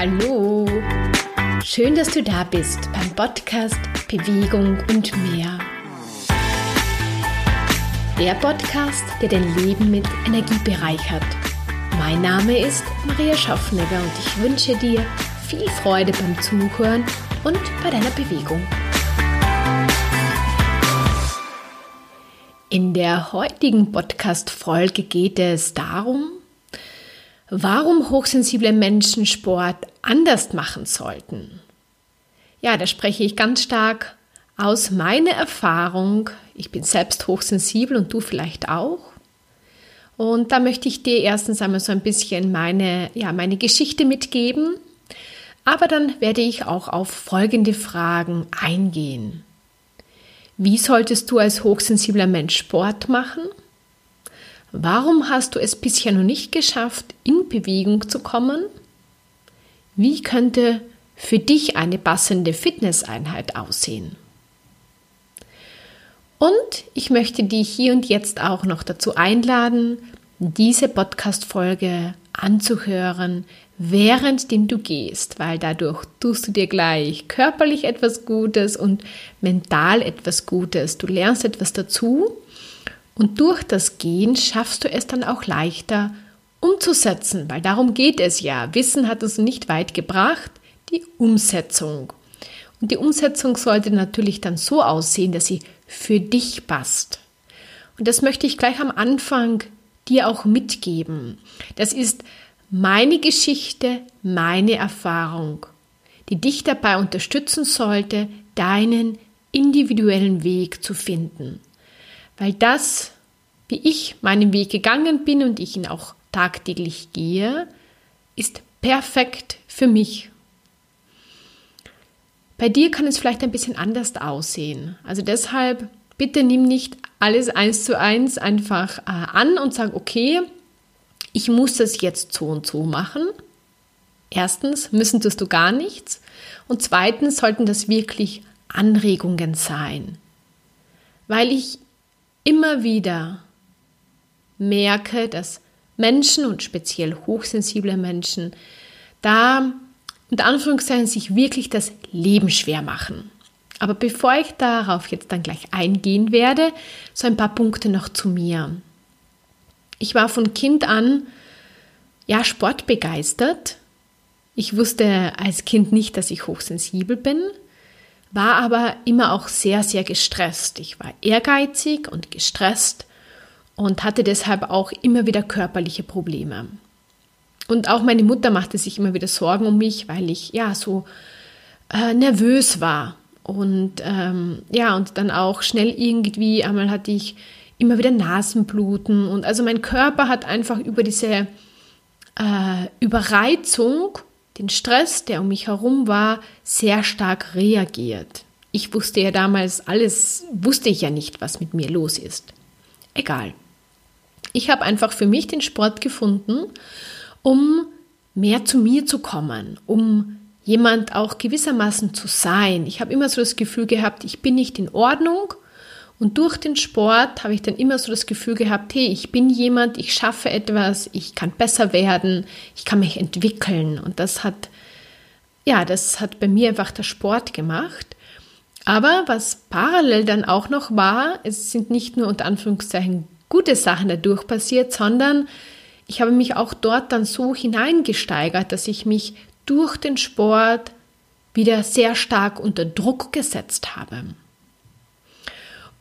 Hallo! Schön, dass du da bist beim Podcast Bewegung und mehr. Der Podcast, der dein Leben mit Energie bereichert. Mein Name ist Maria Schaffnegger und ich wünsche dir viel Freude beim Zuhören und bei deiner Bewegung. In der heutigen Podcast-Folge geht es darum, warum hochsensible Menschen Sport anders machen sollten. Ja, da spreche ich ganz stark aus meiner Erfahrung. Ich bin selbst hochsensibel und du vielleicht auch. Und da möchte ich dir erstens einmal so ein bisschen meine, ja, meine Geschichte mitgeben. Aber dann werde ich auch auf folgende Fragen eingehen. Wie solltest du als hochsensibler Mensch Sport machen? Warum hast du es bisher noch nicht geschafft, in Bewegung zu kommen? Wie könnte für dich eine passende Fitnesseinheit aussehen? Und ich möchte dich hier und jetzt auch noch dazu einladen, diese Podcast-Folge anzuhören, währenddem du gehst, weil dadurch tust du dir gleich körperlich etwas Gutes und mental etwas Gutes. Du lernst etwas dazu und durch das Gehen schaffst du es dann auch leichter umzusetzen, weil darum geht es ja. Wissen hat uns nicht weit gebracht, die Umsetzung. Und die Umsetzung sollte natürlich dann so aussehen, dass sie für dich passt. Und das möchte ich gleich am Anfang dir auch mitgeben. Das ist meine Geschichte, meine Erfahrung, die dich dabei unterstützen sollte, deinen individuellen Weg zu finden weil das, wie ich meinen Weg gegangen bin und ich ihn auch tagtäglich gehe, ist perfekt für mich. Bei dir kann es vielleicht ein bisschen anders aussehen. Also deshalb bitte nimm nicht alles eins zu eins einfach äh, an und sag, okay, ich muss das jetzt so und so machen. Erstens müssen tust du gar nichts. Und zweitens sollten das wirklich Anregungen sein. Weil ich immer wieder merke, dass Menschen und speziell hochsensible Menschen da unter Anführungszeichen sich wirklich das Leben schwer machen. Aber bevor ich darauf jetzt dann gleich eingehen werde, so ein paar Punkte noch zu mir. Ich war von Kind an ja sportbegeistert. Ich wusste als Kind nicht, dass ich hochsensibel bin war aber immer auch sehr, sehr gestresst. Ich war ehrgeizig und gestresst und hatte deshalb auch immer wieder körperliche Probleme. Und auch meine Mutter machte sich immer wieder Sorgen um mich, weil ich ja so äh, nervös war. Und ähm, ja, und dann auch schnell irgendwie, einmal hatte ich immer wieder Nasenbluten. Und also mein Körper hat einfach über diese äh, Überreizung den Stress, der um mich herum war, sehr stark reagiert. Ich wusste ja damals alles, wusste ich ja nicht, was mit mir los ist. Egal. Ich habe einfach für mich den Sport gefunden, um mehr zu mir zu kommen, um jemand auch gewissermaßen zu sein. Ich habe immer so das Gefühl gehabt, ich bin nicht in Ordnung und durch den Sport habe ich dann immer so das Gefühl gehabt, hey, ich bin jemand, ich schaffe etwas, ich kann besser werden, ich kann mich entwickeln. Und das hat, ja, das hat bei mir einfach der Sport gemacht. Aber was parallel dann auch noch war, es sind nicht nur unter Anführungszeichen gute Sachen dadurch passiert, sondern ich habe mich auch dort dann so hineingesteigert, dass ich mich durch den Sport wieder sehr stark unter Druck gesetzt habe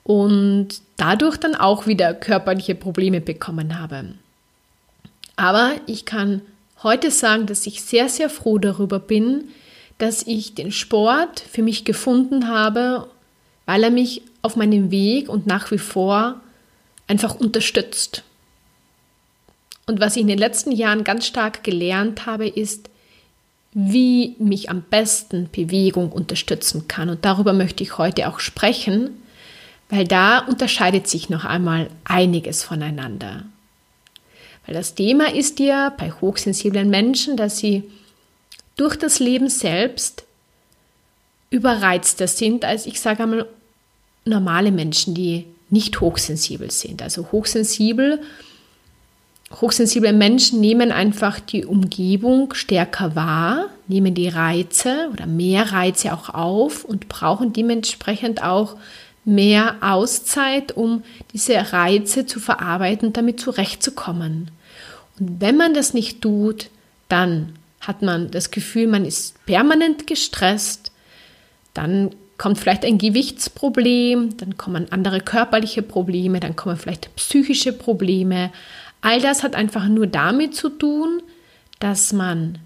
und dadurch dann auch wieder körperliche Probleme bekommen habe. Aber ich kann heute sagen, dass ich sehr, sehr froh darüber bin, dass ich den Sport für mich gefunden habe, weil er mich auf meinem Weg und nach wie vor einfach unterstützt. Und was ich in den letzten Jahren ganz stark gelernt habe, ist, wie mich am besten Bewegung unterstützen kann. Und darüber möchte ich heute auch sprechen, weil da unterscheidet sich noch einmal einiges voneinander. Weil das Thema ist ja bei hochsensiblen Menschen, dass sie durch das Leben selbst überreizter sind als, ich sage einmal, normale Menschen, die nicht hochsensibel sind. Also hochsensibel, hochsensible Menschen nehmen einfach die Umgebung stärker wahr, nehmen die Reize oder mehr Reize auch auf und brauchen dementsprechend auch mehr Auszeit, um diese Reize zu verarbeiten damit zurechtzukommen. Und wenn man das nicht tut, dann hat man das Gefühl, man ist permanent gestresst, dann kommt vielleicht ein Gewichtsproblem, dann kommen andere körperliche Probleme, dann kommen vielleicht psychische Probleme. All das hat einfach nur damit zu tun, dass man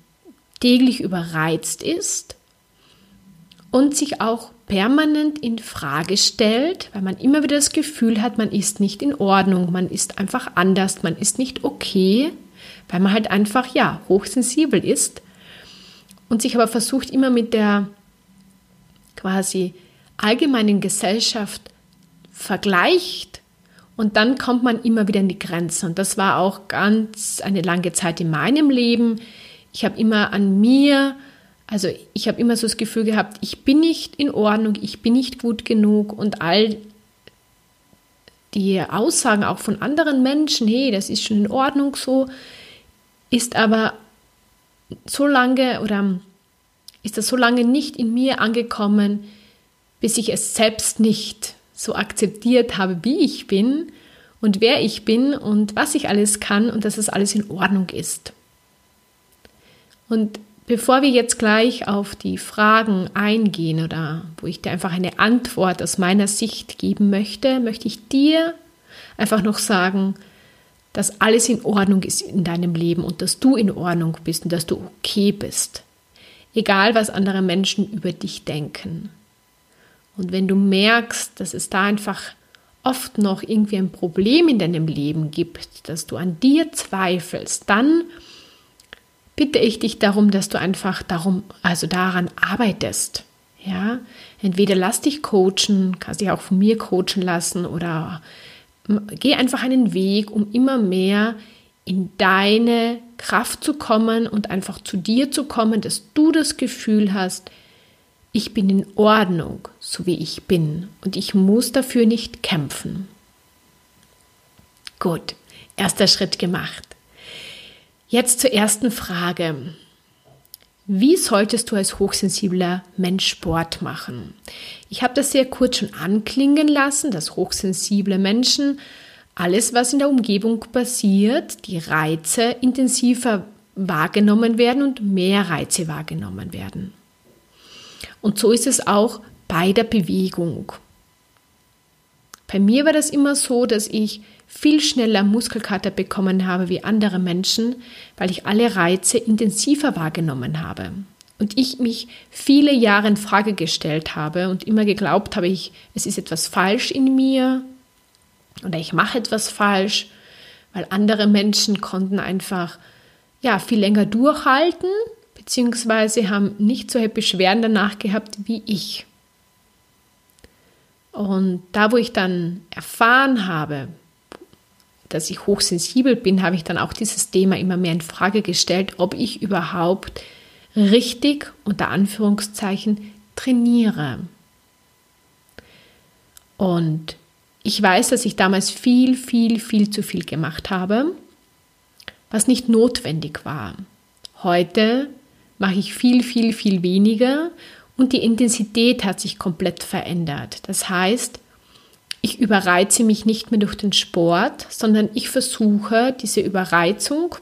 täglich überreizt ist und sich auch permanent in Frage stellt, weil man immer wieder das Gefühl hat, man ist nicht in Ordnung, man ist einfach anders, man ist nicht okay, weil man halt einfach ja hochsensibel ist und sich aber versucht immer mit der quasi allgemeinen Gesellschaft vergleicht und dann kommt man immer wieder in die Grenzen. Und das war auch ganz eine lange Zeit in meinem Leben. Ich habe immer an mir, also ich habe immer so das Gefühl gehabt, ich bin nicht in Ordnung, ich bin nicht gut genug und all die Aussagen auch von anderen Menschen, hey, das ist schon in Ordnung so, ist aber so lange oder ist das so lange nicht in mir angekommen, bis ich es selbst nicht so akzeptiert habe, wie ich bin und wer ich bin und was ich alles kann und dass es alles in Ordnung ist. Und bevor wir jetzt gleich auf die Fragen eingehen oder wo ich dir einfach eine Antwort aus meiner Sicht geben möchte, möchte ich dir einfach noch sagen, dass alles in Ordnung ist in deinem Leben und dass du in Ordnung bist und dass du okay bist egal was andere Menschen über dich denken. Und wenn du merkst, dass es da einfach oft noch irgendwie ein Problem in deinem Leben gibt, dass du an dir zweifelst, dann bitte ich dich darum, dass du einfach darum, also daran arbeitest. Ja, entweder lass dich coachen, kannst dich auch von mir coachen lassen oder geh einfach einen Weg, um immer mehr in deine Kraft zu kommen und einfach zu dir zu kommen, dass du das Gefühl hast, ich bin in Ordnung, so wie ich bin und ich muss dafür nicht kämpfen. Gut, erster Schritt gemacht. Jetzt zur ersten Frage. Wie solltest du als hochsensibler Mensch Sport machen? Ich habe das sehr kurz schon anklingen lassen, dass hochsensible Menschen alles, was in der Umgebung passiert, die Reize intensiver wahrgenommen werden und mehr Reize wahrgenommen werden. Und so ist es auch bei der Bewegung. Bei mir war das immer so, dass ich viel schneller Muskelkater bekommen habe wie andere Menschen, weil ich alle Reize intensiver wahrgenommen habe. Und ich mich viele Jahre in Frage gestellt habe und immer geglaubt habe, ich, es ist etwas falsch in mir, oder ich mache etwas falsch, weil andere Menschen konnten einfach ja viel länger durchhalten, beziehungsweise haben nicht so Beschwerden danach gehabt wie ich. Und da, wo ich dann erfahren habe, dass ich hochsensibel bin, habe ich dann auch dieses Thema immer mehr in Frage gestellt, ob ich überhaupt richtig unter Anführungszeichen trainiere. Und ich weiß, dass ich damals viel, viel, viel zu viel gemacht habe, was nicht notwendig war. Heute mache ich viel, viel, viel weniger und die Intensität hat sich komplett verändert. Das heißt, ich überreize mich nicht mehr durch den Sport, sondern ich versuche diese Überreizung,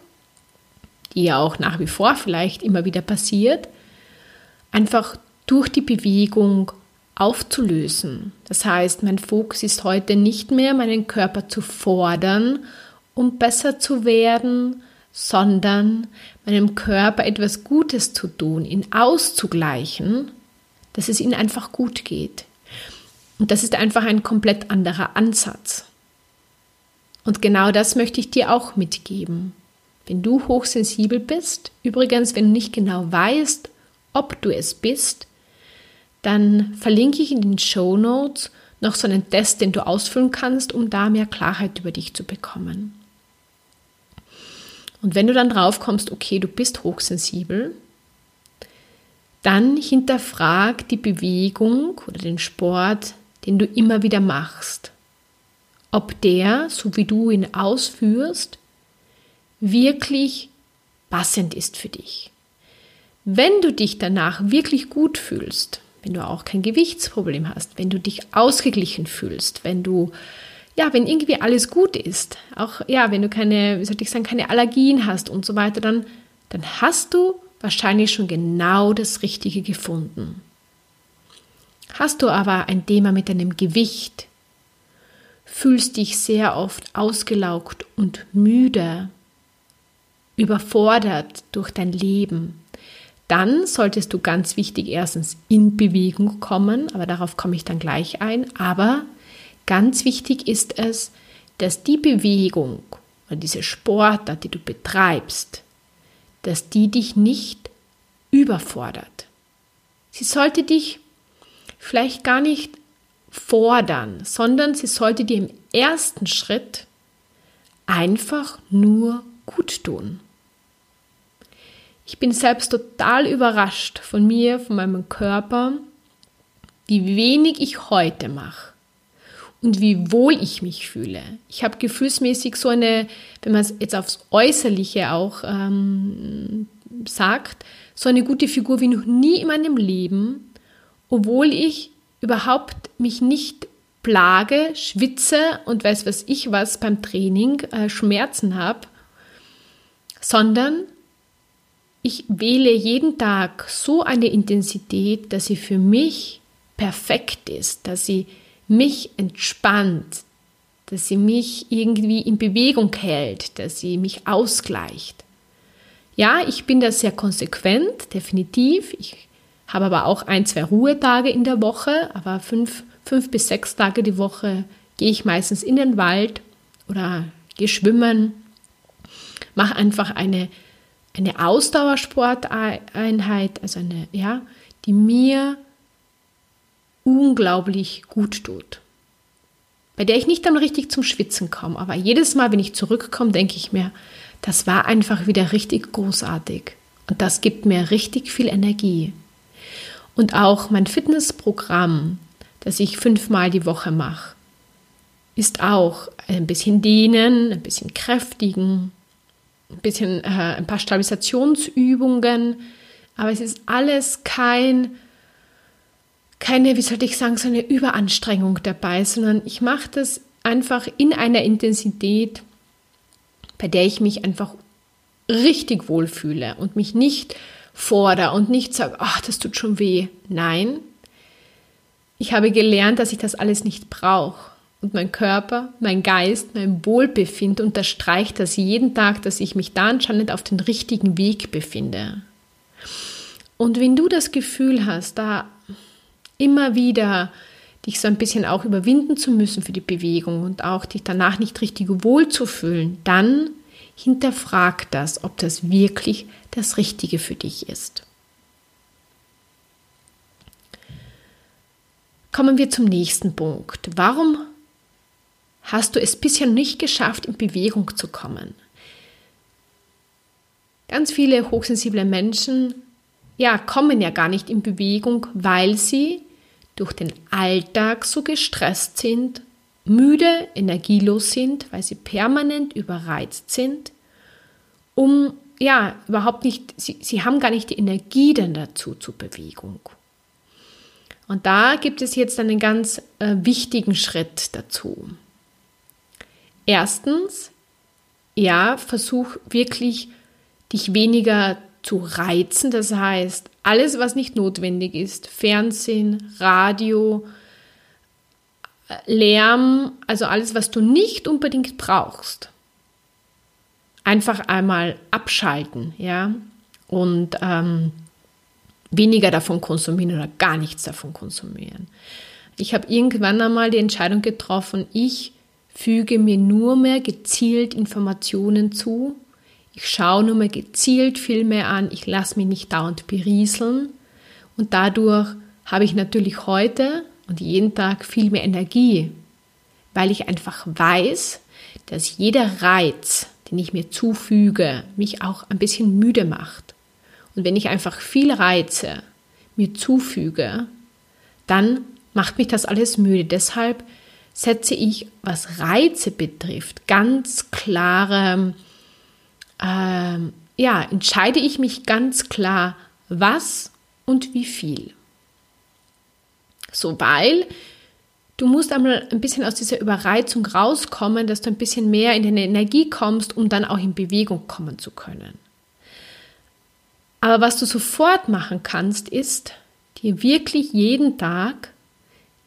die ja auch nach wie vor vielleicht immer wieder passiert, einfach durch die Bewegung aufzulösen. Das heißt, mein Fokus ist heute nicht mehr, meinen Körper zu fordern, um besser zu werden, sondern meinem Körper etwas Gutes zu tun, ihn auszugleichen, dass es ihm einfach gut geht. Und das ist einfach ein komplett anderer Ansatz. Und genau das möchte ich dir auch mitgeben. Wenn du hochsensibel bist, übrigens, wenn du nicht genau weißt, ob du es bist, dann verlinke ich in den Show Notes noch so einen Test, den du ausfüllen kannst, um da mehr Klarheit über dich zu bekommen. Und wenn du dann drauf kommst, okay, du bist hochsensibel, dann hinterfrag die Bewegung oder den Sport, den du immer wieder machst. Ob der, so wie du ihn ausführst, wirklich passend ist für dich. Wenn du dich danach wirklich gut fühlst, wenn du auch kein Gewichtsproblem hast, wenn du dich ausgeglichen fühlst, wenn du ja, wenn irgendwie alles gut ist, auch ja, wenn du keine, wie soll ich sagen, keine Allergien hast und so weiter, dann, dann hast du wahrscheinlich schon genau das Richtige gefunden. Hast du aber ein Thema mit deinem Gewicht, fühlst dich sehr oft ausgelaugt und müde, überfordert durch dein Leben, dann solltest du ganz wichtig erstens in Bewegung kommen, aber darauf komme ich dann gleich ein, aber Ganz wichtig ist es, dass die Bewegung oder diese Sportart, die du betreibst, dass die dich nicht überfordert. Sie sollte dich vielleicht gar nicht fordern, sondern sie sollte dir im ersten Schritt einfach nur gut tun. Ich bin selbst total überrascht von mir, von meinem Körper, wie wenig ich heute mache und wie wohl ich mich fühle. Ich habe gefühlsmäßig so eine, wenn man es jetzt aufs Äußerliche auch ähm, sagt, so eine gute Figur wie noch nie in meinem Leben, obwohl ich überhaupt mich nicht plage, schwitze und weiß was ich was beim Training, äh, Schmerzen habe, sondern ich wähle jeden Tag so eine Intensität, dass sie für mich perfekt ist, dass sie mich entspannt, dass sie mich irgendwie in Bewegung hält, dass sie mich ausgleicht. Ja, ich bin da sehr konsequent, definitiv. Ich habe aber auch ein, zwei Ruhetage in der Woche, aber fünf, fünf bis sechs Tage die Woche gehe ich meistens in den Wald oder gehe schwimmen, mache einfach eine, eine Ausdauersporteinheit, also eine, ja, die mir unglaublich gut tut. Bei der ich nicht dann richtig zum Schwitzen komme, aber jedes Mal, wenn ich zurückkomme, denke ich mir, das war einfach wieder richtig großartig. Und das gibt mir richtig viel Energie. Und auch mein Fitnessprogramm, das ich fünfmal die Woche mache, ist auch ein bisschen dehnen, ein bisschen kräftigen, ein bisschen äh, ein paar Stabilisationsübungen. Aber es ist alles kein keine, wie soll ich sagen, so eine Überanstrengung dabei, sondern ich mache das einfach in einer Intensität, bei der ich mich einfach richtig wohlfühle und mich nicht fordere und nicht sage, ach, das tut schon weh. Nein, ich habe gelernt, dass ich das alles nicht brauche. Und mein Körper, mein Geist, mein Wohlbefinden unterstreicht das jeden Tag, dass ich mich da anscheinend auf den richtigen Weg befinde. Und wenn du das Gefühl hast, da immer wieder dich so ein bisschen auch überwinden zu müssen für die Bewegung und auch dich danach nicht richtig wohl zu fühlen, dann hinterfrag das, ob das wirklich das Richtige für dich ist. Kommen wir zum nächsten Punkt. Warum hast du es bisher nicht geschafft, in Bewegung zu kommen? Ganz viele hochsensible Menschen ja, kommen ja gar nicht in Bewegung, weil sie durch den Alltag so gestresst sind, müde, energielos sind, weil sie permanent überreizt sind, um ja überhaupt nicht, sie, sie haben gar nicht die Energie dann dazu zur Bewegung. Und da gibt es jetzt einen ganz äh, wichtigen Schritt dazu. Erstens, ja, versuch wirklich dich weniger zu reizen. Das heißt, alles, was nicht notwendig ist, Fernsehen, Radio, Lärm, also alles, was du nicht unbedingt brauchst, einfach einmal abschalten, ja, und ähm, weniger davon konsumieren oder gar nichts davon konsumieren. Ich habe irgendwann einmal die Entscheidung getroffen, ich füge mir nur mehr gezielt Informationen zu, ich schaue nur mal gezielt Filme an, ich lasse mich nicht dauernd berieseln. Und dadurch habe ich natürlich heute und jeden Tag viel mehr Energie, weil ich einfach weiß, dass jeder Reiz, den ich mir zufüge, mich auch ein bisschen müde macht. Und wenn ich einfach viel Reize mir zufüge, dann macht mich das alles müde. Deshalb setze ich, was Reize betrifft, ganz klare ähm, ja, entscheide ich mich ganz klar was und wie viel. So, weil du musst einmal ein bisschen aus dieser Überreizung rauskommen, dass du ein bisschen mehr in deine Energie kommst, um dann auch in Bewegung kommen zu können. Aber was du sofort machen kannst, ist, dir wirklich jeden Tag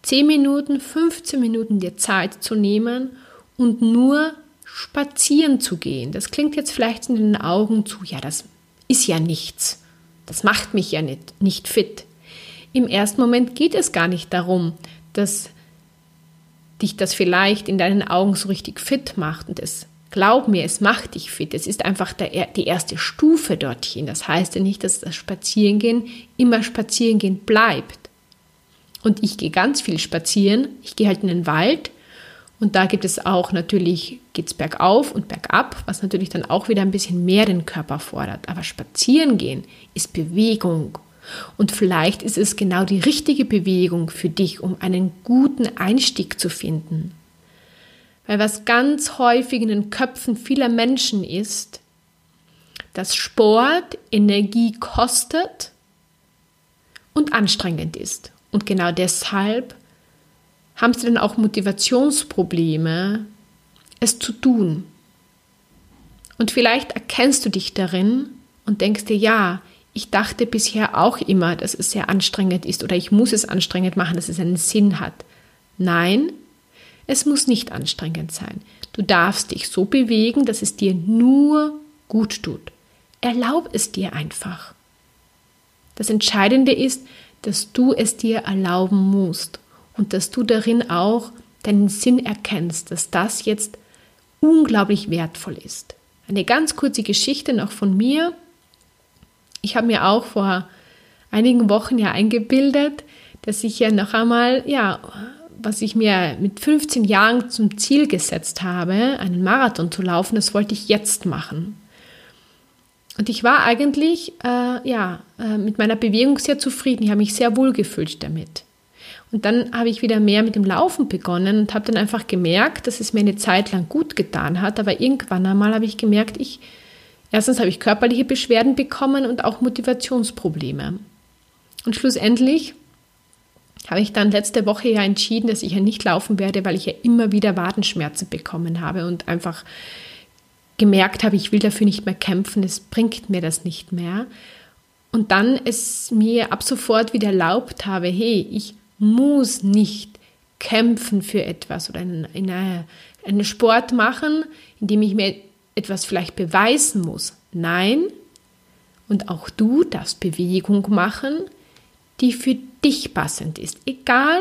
10 Minuten, 15 Minuten dir Zeit zu nehmen und nur spazieren zu gehen. Das klingt jetzt vielleicht in den Augen zu, ja, das ist ja nichts. Das macht mich ja nicht, nicht fit. Im ersten Moment geht es gar nicht darum, dass dich das vielleicht in deinen Augen so richtig fit macht und es Glaub mir, es macht dich fit. Es ist einfach der, die erste Stufe dorthin. Das heißt ja nicht, dass das Spazierengehen immer Spazierengehen bleibt. Und ich gehe ganz viel spazieren. Ich gehe halt in den Wald und da gibt es auch natürlich, geht es bergauf und bergab, was natürlich dann auch wieder ein bisschen mehr den Körper fordert. Aber spazieren gehen ist Bewegung. Und vielleicht ist es genau die richtige Bewegung für dich, um einen guten Einstieg zu finden. Weil was ganz häufig in den Köpfen vieler Menschen ist, dass Sport Energie kostet und anstrengend ist. Und genau deshalb haben sie dann auch Motivationsprobleme, es zu tun. Und vielleicht erkennst du dich darin und denkst dir, ja, ich dachte bisher auch immer, dass es sehr anstrengend ist oder ich muss es anstrengend machen, dass es einen Sinn hat. Nein, es muss nicht anstrengend sein. Du darfst dich so bewegen, dass es dir nur gut tut. Erlaub es dir einfach. Das Entscheidende ist, dass du es dir erlauben musst und dass du darin auch deinen Sinn erkennst, dass das jetzt unglaublich wertvoll ist. Eine ganz kurze Geschichte noch von mir. Ich habe mir auch vor einigen Wochen ja eingebildet, dass ich ja noch einmal ja was ich mir mit 15 Jahren zum Ziel gesetzt habe, einen Marathon zu laufen, das wollte ich jetzt machen. Und ich war eigentlich äh, ja, äh, mit meiner Bewegung sehr zufrieden. Ich habe mich sehr wohl gefühlt damit. Und dann habe ich wieder mehr mit dem Laufen begonnen und habe dann einfach gemerkt, dass es mir eine Zeit lang gut getan hat. Aber irgendwann einmal habe ich gemerkt, ich erstens habe ich körperliche Beschwerden bekommen und auch Motivationsprobleme. Und schlussendlich habe ich dann letzte Woche ja entschieden, dass ich ja nicht laufen werde, weil ich ja immer wieder Wadenschmerzen bekommen habe und einfach gemerkt habe, ich will dafür nicht mehr kämpfen, es bringt mir das nicht mehr. Und dann es mir ab sofort wieder erlaubt habe, hey, ich muss nicht kämpfen für etwas oder einen, eine, einen Sport machen, in dem ich mir etwas vielleicht beweisen muss. Nein, und auch du darfst Bewegung machen, die für dich passend ist. Egal,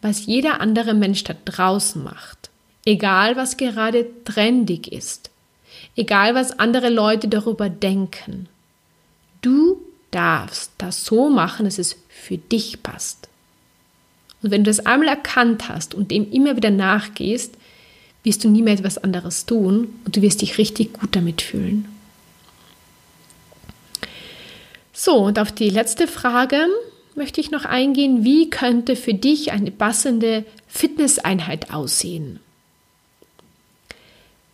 was jeder andere Mensch da draußen macht. Egal, was gerade trendig ist. Egal, was andere Leute darüber denken. Du darfst das so machen, dass es für dich passt. Und wenn du das einmal erkannt hast und dem immer wieder nachgehst, wirst du nie mehr etwas anderes tun und du wirst dich richtig gut damit fühlen. So, und auf die letzte Frage, möchte ich noch eingehen, wie könnte für dich eine passende Fitnesseinheit aussehen.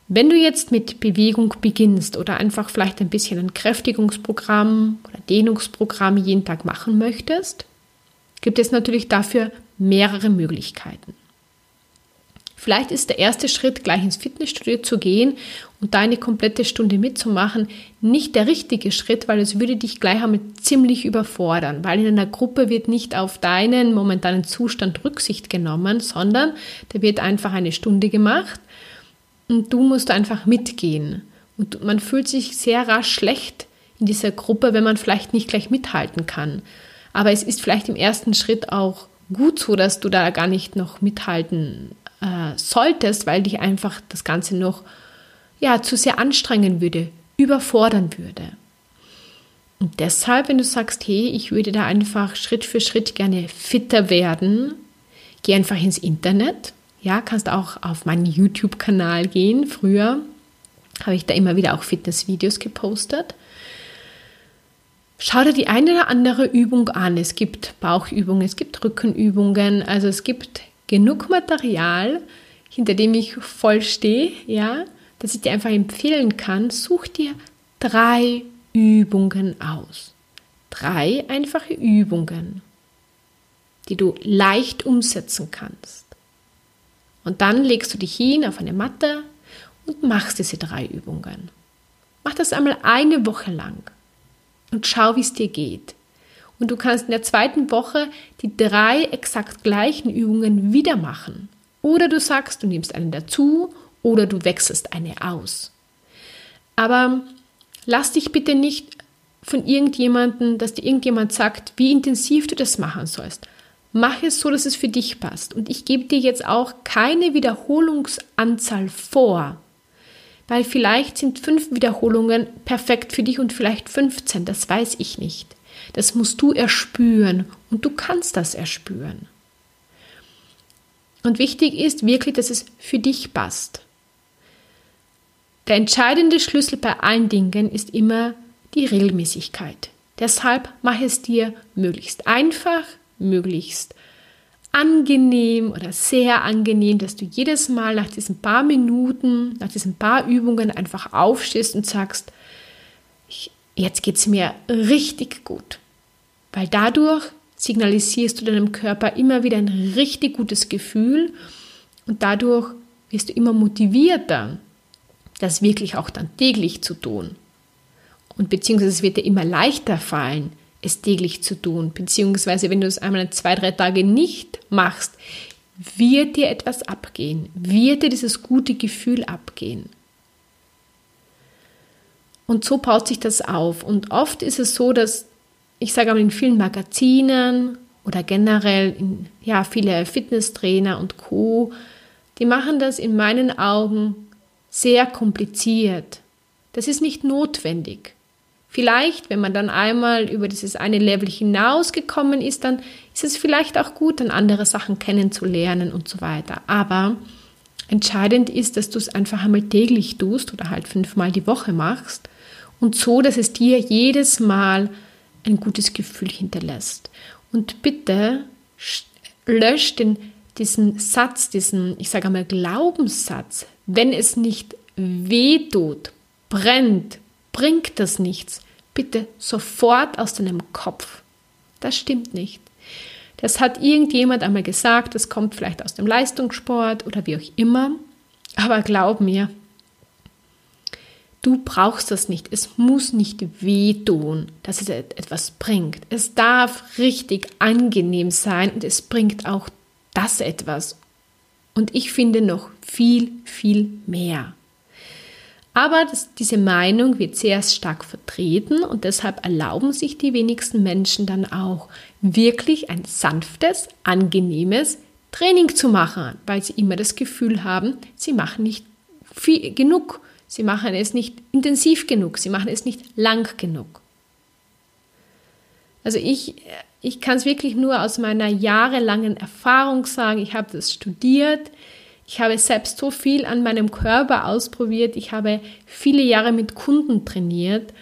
Wenn du jetzt mit Bewegung beginnst oder einfach vielleicht ein bisschen ein Kräftigungsprogramm oder Dehnungsprogramm jeden Tag machen möchtest, gibt es natürlich dafür mehrere Möglichkeiten. Vielleicht ist der erste Schritt, gleich ins Fitnessstudio zu gehen und da eine komplette Stunde mitzumachen, nicht der richtige Schritt, weil es würde dich gleich einmal ziemlich überfordern, weil in einer Gruppe wird nicht auf deinen momentanen Zustand Rücksicht genommen, sondern da wird einfach eine Stunde gemacht und du musst einfach mitgehen. Und man fühlt sich sehr rasch schlecht in dieser Gruppe, wenn man vielleicht nicht gleich mithalten kann. Aber es ist vielleicht im ersten Schritt auch gut so, dass du da gar nicht noch mithalten solltest, weil dich einfach das Ganze noch ja, zu sehr anstrengen würde, überfordern würde. Und deshalb, wenn du sagst, hey, ich würde da einfach Schritt für Schritt gerne fitter werden, geh einfach ins Internet. Ja, kannst auch auf meinen YouTube-Kanal gehen. Früher habe ich da immer wieder auch Fitnessvideos gepostet. Schau dir die eine oder andere Übung an. Es gibt Bauchübungen, es gibt Rückenübungen, also es gibt genug Material, hinter dem ich voll stehe, ja, dass ich dir einfach empfehlen kann, such dir drei Übungen aus. drei einfache Übungen, die du leicht umsetzen kannst. Und dann legst du dich hin auf eine Matte und machst diese drei Übungen. Mach das einmal eine Woche lang und schau, wie es dir geht. Und du kannst in der zweiten Woche die drei exakt gleichen Übungen wieder machen. Oder du sagst, du nimmst eine dazu oder du wechselst eine aus. Aber lass dich bitte nicht von irgendjemandem, dass dir irgendjemand sagt, wie intensiv du das machen sollst. Mach es so, dass es für dich passt. Und ich gebe dir jetzt auch keine Wiederholungsanzahl vor, weil vielleicht sind fünf Wiederholungen perfekt für dich und vielleicht 15, das weiß ich nicht. Das musst du erspüren und du kannst das erspüren. Und wichtig ist wirklich, dass es für dich passt. Der entscheidende Schlüssel bei allen Dingen ist immer die Regelmäßigkeit. Deshalb mach es dir möglichst einfach, möglichst angenehm oder sehr angenehm, dass du jedes Mal nach diesen paar Minuten, nach diesen paar Übungen einfach aufstehst und sagst, jetzt geht es mir richtig gut. Weil dadurch signalisierst du deinem Körper immer wieder ein richtig gutes Gefühl und dadurch wirst du immer motivierter, das wirklich auch dann täglich zu tun. Und beziehungsweise es wird dir immer leichter fallen, es täglich zu tun. Beziehungsweise wenn du es einmal zwei, drei Tage nicht machst, wird dir etwas abgehen, wird dir dieses gute Gefühl abgehen. Und so baut sich das auf. Und oft ist es so, dass ich sage aber in vielen Magazinen oder generell in, ja, viele Fitnesstrainer und Co., die machen das in meinen Augen sehr kompliziert. Das ist nicht notwendig. Vielleicht, wenn man dann einmal über dieses eine Level hinausgekommen ist, dann ist es vielleicht auch gut, dann andere Sachen kennenzulernen und so weiter. Aber entscheidend ist, dass du es einfach einmal täglich tust oder halt fünfmal die Woche machst und so, dass es dir jedes Mal ein gutes Gefühl hinterlässt. Und bitte lösch den, diesen Satz, diesen, ich sage einmal, Glaubenssatz, wenn es nicht wehtut, brennt, bringt das nichts. Bitte sofort aus deinem Kopf. Das stimmt nicht. Das hat irgendjemand einmal gesagt, das kommt vielleicht aus dem Leistungssport oder wie auch immer. Aber glaub mir, du brauchst das nicht. Es muss nicht wehtun, dass es etwas bringt. Es darf richtig angenehm sein und es bringt auch das etwas. Und ich finde noch viel, viel mehr. Aber das, diese Meinung wird sehr stark vertreten und deshalb erlauben sich die wenigsten Menschen dann auch wirklich ein sanftes, angenehmes Training zu machen, weil sie immer das Gefühl haben, sie machen nicht viel, genug, sie machen es nicht intensiv genug, sie machen es nicht lang genug. Also ich, ich kann es wirklich nur aus meiner jahrelangen Erfahrung sagen, ich habe das studiert, ich habe selbst so viel an meinem Körper ausprobiert. Ich habe viele Jahre mit Kunden trainiert.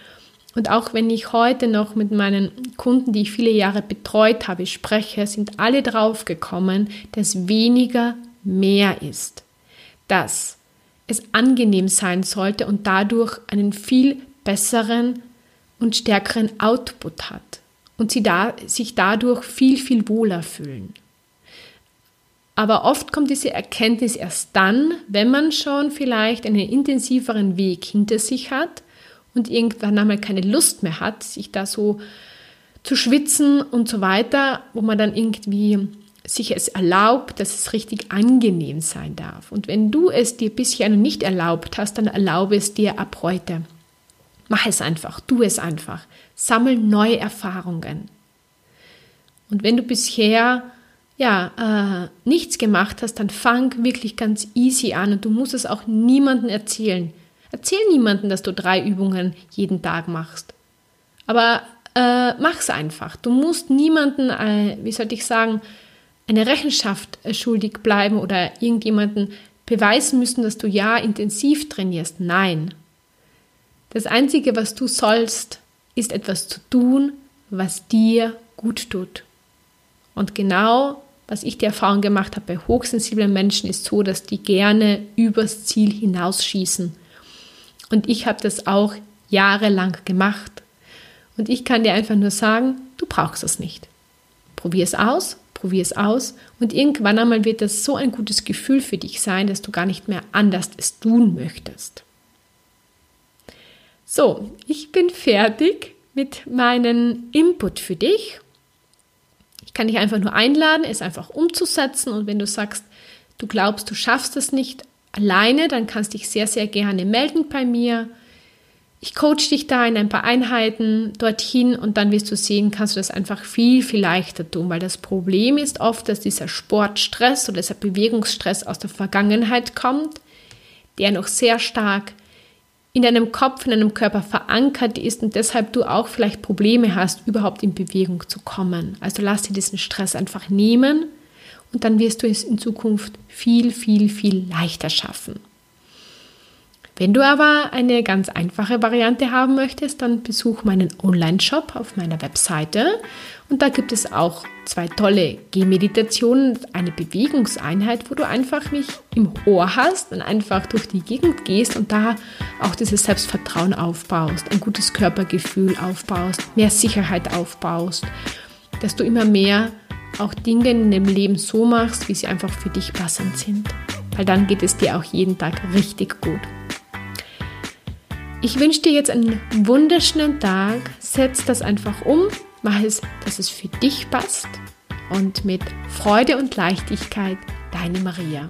Und auch wenn ich heute noch mit meinen Kunden, die ich viele Jahre betreut habe, spreche, sind alle drauf gekommen, dass weniger mehr ist. Dass es angenehm sein sollte und dadurch einen viel besseren und stärkeren Output hat und sie da, sich dadurch viel, viel wohler fühlen. Aber oft kommt diese Erkenntnis erst dann, wenn man schon vielleicht einen intensiveren Weg hinter sich hat und irgendwann einmal keine Lust mehr hat, sich da so zu schwitzen und so weiter, wo man dann irgendwie sich es erlaubt, dass es richtig angenehm sein darf. Und wenn du es dir bisher noch nicht erlaubt hast, dann erlaube es dir ab heute. Mach es einfach, tu es einfach. Sammel neue Erfahrungen. Und wenn du bisher ja, äh, nichts gemacht hast, dann fang wirklich ganz easy an und du musst es auch niemandem erzählen. Erzähl niemandem, dass du drei Übungen jeden Tag machst. Aber äh, mach's einfach. Du musst niemanden, äh, wie sollte ich sagen, eine Rechenschaft äh, schuldig bleiben oder irgendjemanden beweisen müssen, dass du ja intensiv trainierst. Nein. Das Einzige, was du sollst, ist etwas zu tun, was dir gut tut. Und genau was ich die Erfahrung gemacht habe bei hochsensiblen Menschen, ist so, dass die gerne übers Ziel hinausschießen. Und ich habe das auch jahrelang gemacht. Und ich kann dir einfach nur sagen, du brauchst es nicht. Probier es aus, probier es aus und irgendwann einmal wird das so ein gutes Gefühl für dich sein, dass du gar nicht mehr anders es tun möchtest. So, ich bin fertig mit meinem Input für dich. Ich kann dich einfach nur einladen, es einfach umzusetzen und wenn du sagst, du glaubst, du schaffst es nicht alleine, dann kannst du dich sehr, sehr gerne melden bei mir. Ich coach dich da in ein paar Einheiten dorthin und dann wirst du sehen, kannst du das einfach viel, viel leichter tun, weil das Problem ist oft, dass dieser Sportstress oder dieser Bewegungsstress aus der Vergangenheit kommt, der noch sehr stark in deinem Kopf, in deinem Körper verankert ist und deshalb du auch vielleicht Probleme hast, überhaupt in Bewegung zu kommen. Also lass dir diesen Stress einfach nehmen und dann wirst du es in Zukunft viel, viel, viel leichter schaffen. Wenn du aber eine ganz einfache Variante haben möchtest, dann besuch meinen Online-Shop auf meiner Webseite und da gibt es auch zwei tolle Gehmeditationen, eine Bewegungseinheit, wo du einfach mich im Ohr hast und einfach durch die Gegend gehst und da auch dieses Selbstvertrauen aufbaust, ein gutes Körpergefühl aufbaust, mehr Sicherheit aufbaust, dass du immer mehr auch Dinge in dem Leben so machst, wie sie einfach für dich passend sind. Weil dann geht es dir auch jeden Tag richtig gut. Ich wünsche dir jetzt einen wunderschönen Tag. Setz das einfach um. Mach es, dass es für dich passt. Und mit Freude und Leichtigkeit, deine Maria.